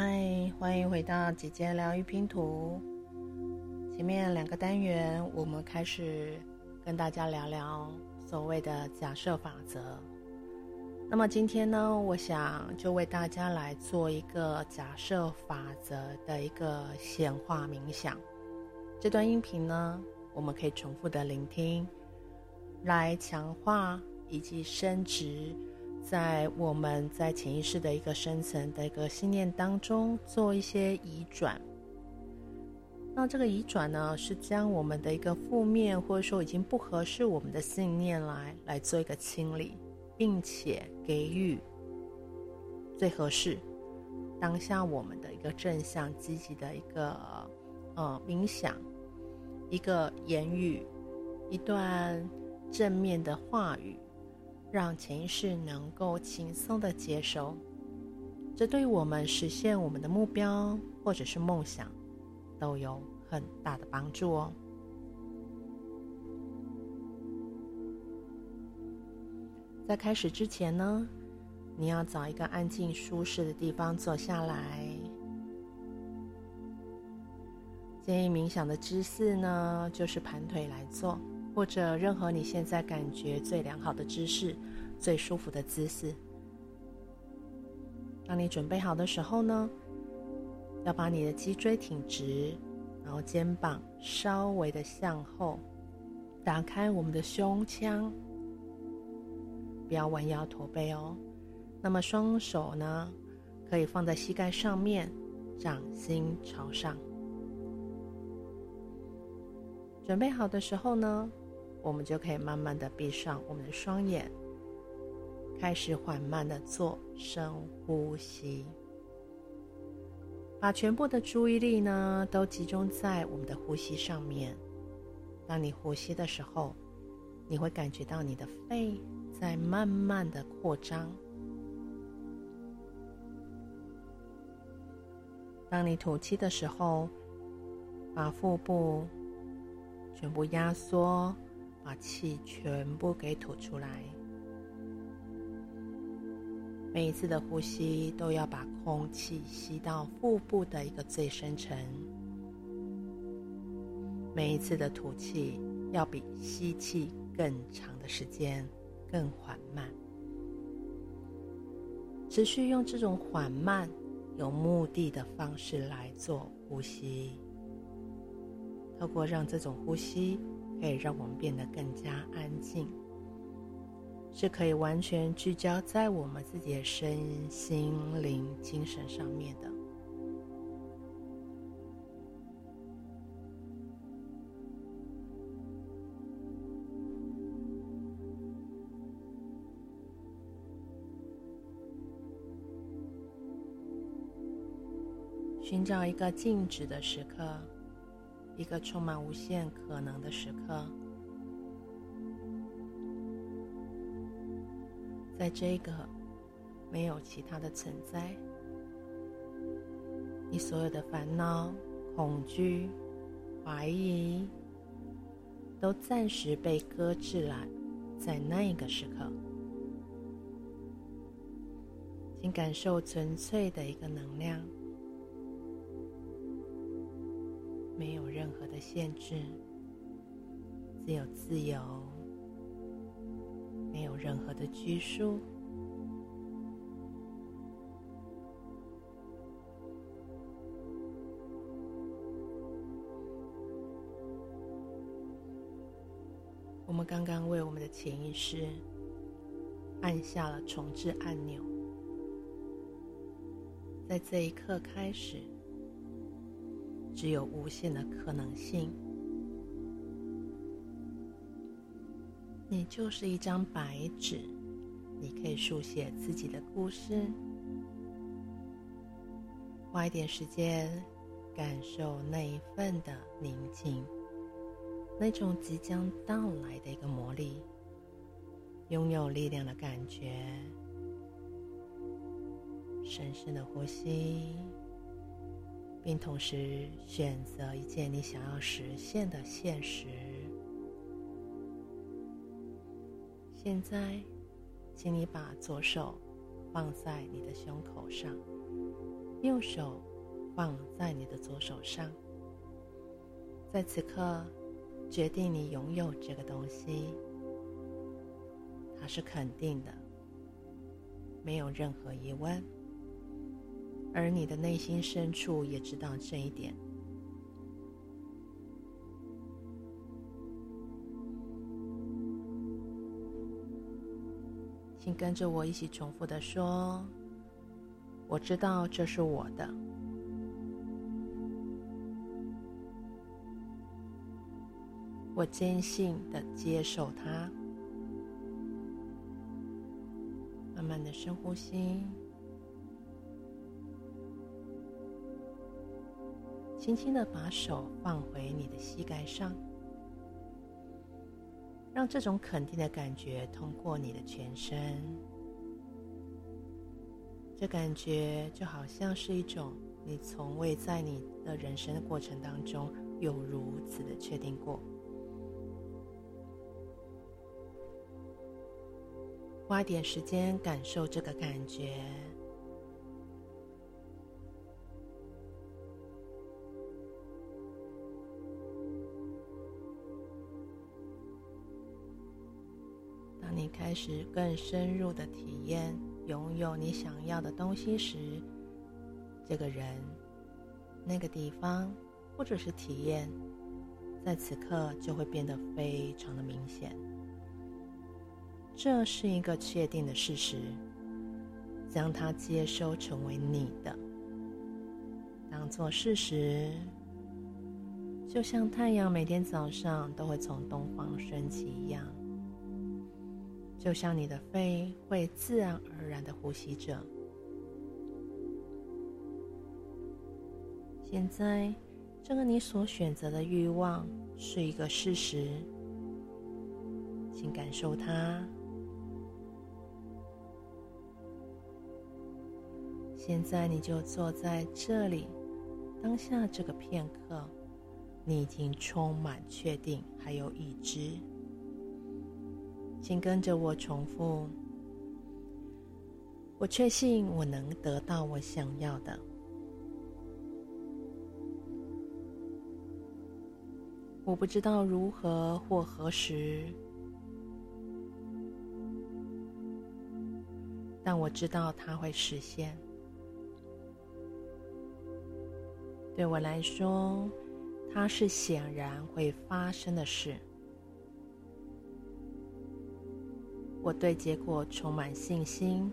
嗨，欢迎回到姐姐疗愈拼图。前面两个单元，我们开始跟大家聊聊所谓的假设法则。那么今天呢，我想就为大家来做一个假设法则的一个显化冥想。这段音频呢，我们可以重复的聆听，来强化以及升值。在我们在潜意识的一个深层的一个信念当中做一些移转，那这个移转呢，是将我们的一个负面或者说已经不合适我们的信念来来做一个清理，并且给予最合适当下我们的一个正向积极的一个呃冥想，一个言语，一段正面的话语。让潜意识能够轻松的接收，这对我们实现我们的目标或者是梦想，都有很大的帮助哦。在开始之前呢，你要找一个安静舒适的地方坐下来。建议冥想的姿势呢，就是盘腿来做。或者任何你现在感觉最良好的姿势、最舒服的姿势。当你准备好的时候呢，要把你的脊椎挺直，然后肩膀稍微的向后，打开我们的胸腔，不要弯腰驼背哦。那么双手呢，可以放在膝盖上面，掌心朝上。准备好的时候呢，我们就可以慢慢的闭上我们的双眼，开始缓慢的做深呼吸，把全部的注意力呢都集中在我们的呼吸上面。当你呼吸的时候，你会感觉到你的肺在慢慢的扩张。当你吐气的时候，把腹部全部压缩。把气全部给吐出来。每一次的呼吸都要把空气吸到腹部的一个最深层。每一次的吐气要比吸气更长的时间，更缓慢。持续用这种缓慢、有目的的方式来做呼吸。透过让这种呼吸。可以让我们变得更加安静，是可以完全聚焦在我们自己的身心灵、精神上面的。寻找一个静止的时刻。一个充满无限可能的时刻，在这个没有其他的存在，你所有的烦恼、恐惧、怀疑，都暂时被搁置了，在那一个时刻，请感受纯粹的一个能量。没有任何的限制，只有自由，没有任何的拘束。我们刚刚为我们的潜意识按下了重置按钮，在这一刻开始。只有无限的可能性。你就是一张白纸，你可以书写自己的故事。花一点时间，感受那一份的宁静，那种即将到来的一个魔力，拥有力量的感觉。深深的呼吸。并同时选择一件你想要实现的现实。现在，请你把左手放在你的胸口上，右手放在你的左手上，在此刻决定你拥有这个东西，它是肯定的，没有任何疑问，而你的内心深处也知道这一点。请跟着我一起重复的说：“我知道这是我的，我坚信的接受它。”慢慢的深呼吸，轻轻的把手放回你的膝盖上。让这种肯定的感觉通过你的全身，这感觉就好像是一种你从未在你的人生的过程当中有如此的确定过。花点时间感受这个感觉。开始更深入的体验拥有你想要的东西时，这个人、那个地方或者是体验，在此刻就会变得非常的明显。这是一个确定的事实，将它接收成为你的，当做事实，就像太阳每天早上都会从东方升起一样。就像你的肺会自然而然的呼吸着。现在，这个你所选择的欲望是一个事实，请感受它。现在，你就坐在这里，当下这个片刻，你已经充满确定，还有已知。请跟着我重复。我确信我能得到我想要的。我不知道如何或何时，但我知道它会实现。对我来说，它是显然会发生的事。我对结果充满信心，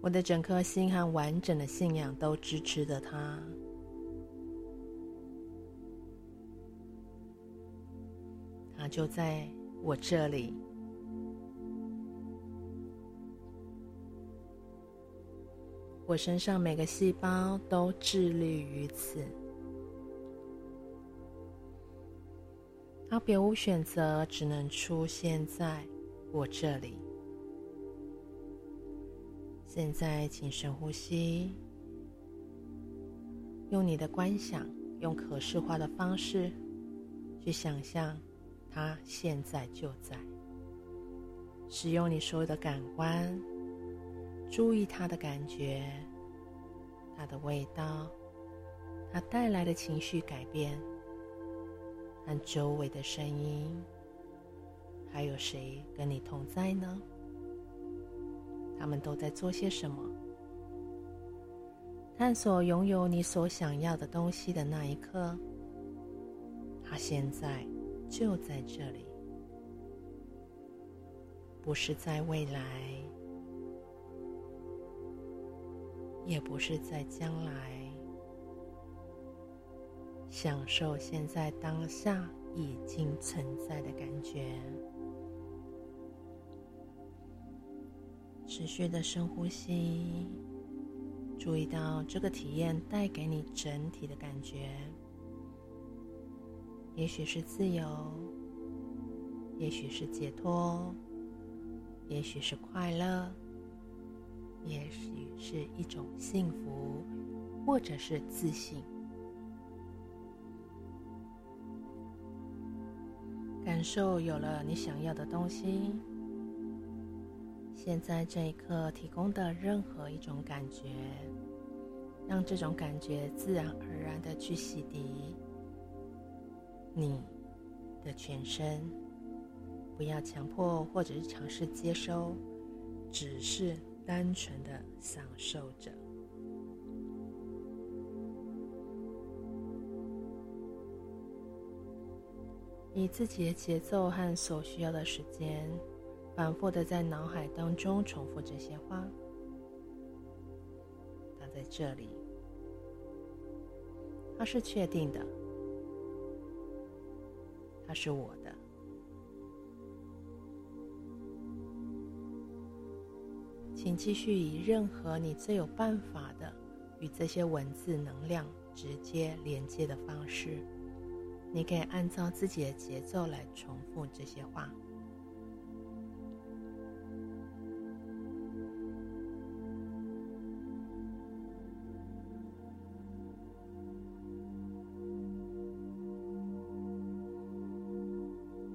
我的整颗心和完整的信仰都支持着它。它就在我这里，我身上每个细胞都致力于此。别无选择，只能出现在我这里。现在，请深呼吸，用你的观想，用可视化的方式去想象它现在就在。使用你所有的感官，注意它的感觉、它的味道、它带来的情绪改变。和周围的声音，还有谁跟你同在呢？他们都在做些什么？探索拥有你所想要的东西的那一刻，他现在就在这里，不是在未来，也不是在将来。享受现在当下已经存在的感觉，持续的深呼吸，注意到这个体验带给你整体的感觉，也许是自由，也许是解脱，也许是快乐，也许是一种幸福，或者是自信。感受有了你想要的东西，现在这一刻提供的任何一种感觉，让这种感觉自然而然的去洗涤你的全身，不要强迫或者是尝试接收，只是单纯的享受着。以自己的节奏和所需要的时间，反复的在脑海当中重复这些话。它在这里，它是确定的，它是我的。请继续以任何你最有办法的与这些文字能量直接连接的方式。你可以按照自己的节奏来重复这些话。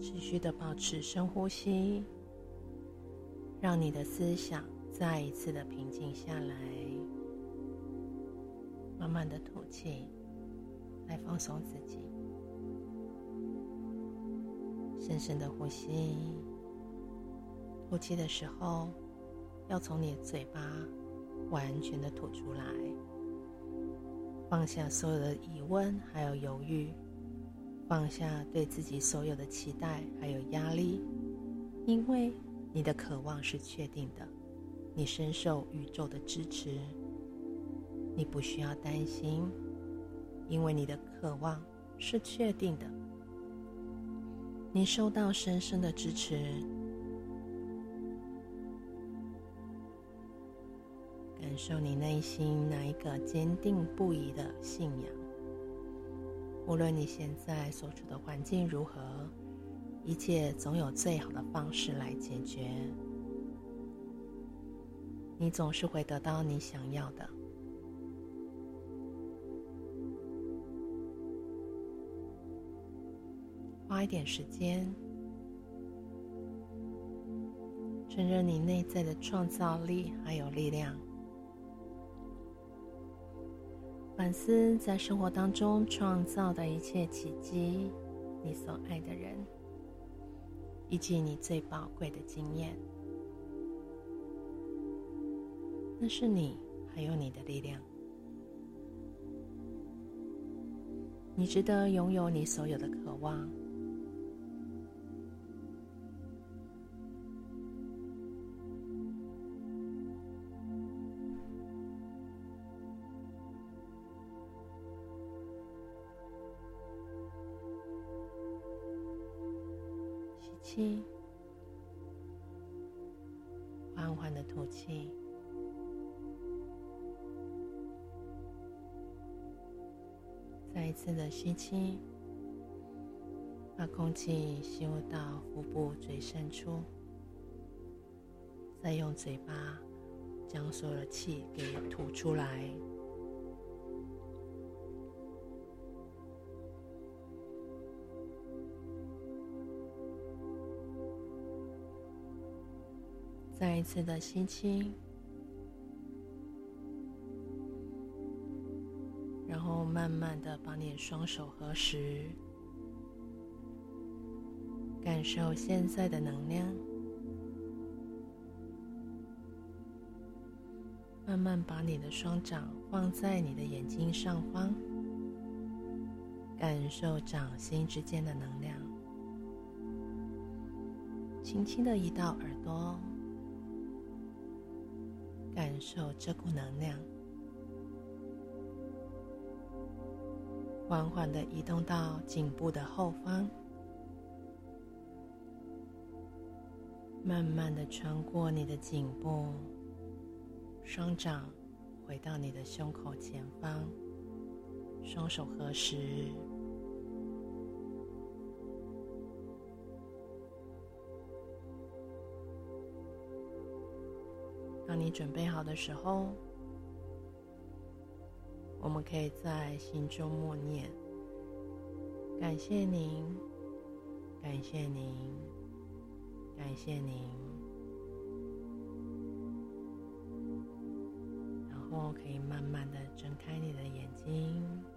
持续的保持深呼吸，让你的思想再一次的平静下来，慢慢的吐气，来放松自己。深深的呼吸，呼气的时候，要从你的嘴巴完全的吐出来，放下所有的疑问还有犹豫，放下对自己所有的期待还有压力，因为你的渴望是确定的，你深受宇宙的支持，你不需要担心，因为你的渴望是确定的。你受到深深的支持，感受你内心那一个坚定不移的信仰。无论你现在所处的环境如何，一切总有最好的方式来解决。你总是会得到你想要的。花一点时间，承认你内在的创造力还有力量，反思在生活当中创造的一切奇迹，你所爱的人，以及你最宝贵的经验，那是你还有你的力量，你值得拥有你所有的渴望。气，缓缓的吐气，再一次的吸气，把空气吸入到腹部最深处，再用嘴巴将所有的气给吐出来。再一次的吸气，然后慢慢的把你双手合十，感受现在的能量。慢慢把你的双掌放在你的眼睛上方，感受掌心之间的能量。轻轻的移到耳朵。感受这股能量，缓缓的移动到颈部的后方，慢慢的穿过你的颈部，双掌回到你的胸口前方，双手合十。当你准备好的时候我们可以在心中默念感谢您感谢您感谢您。然后可以慢慢的睁开你的眼睛。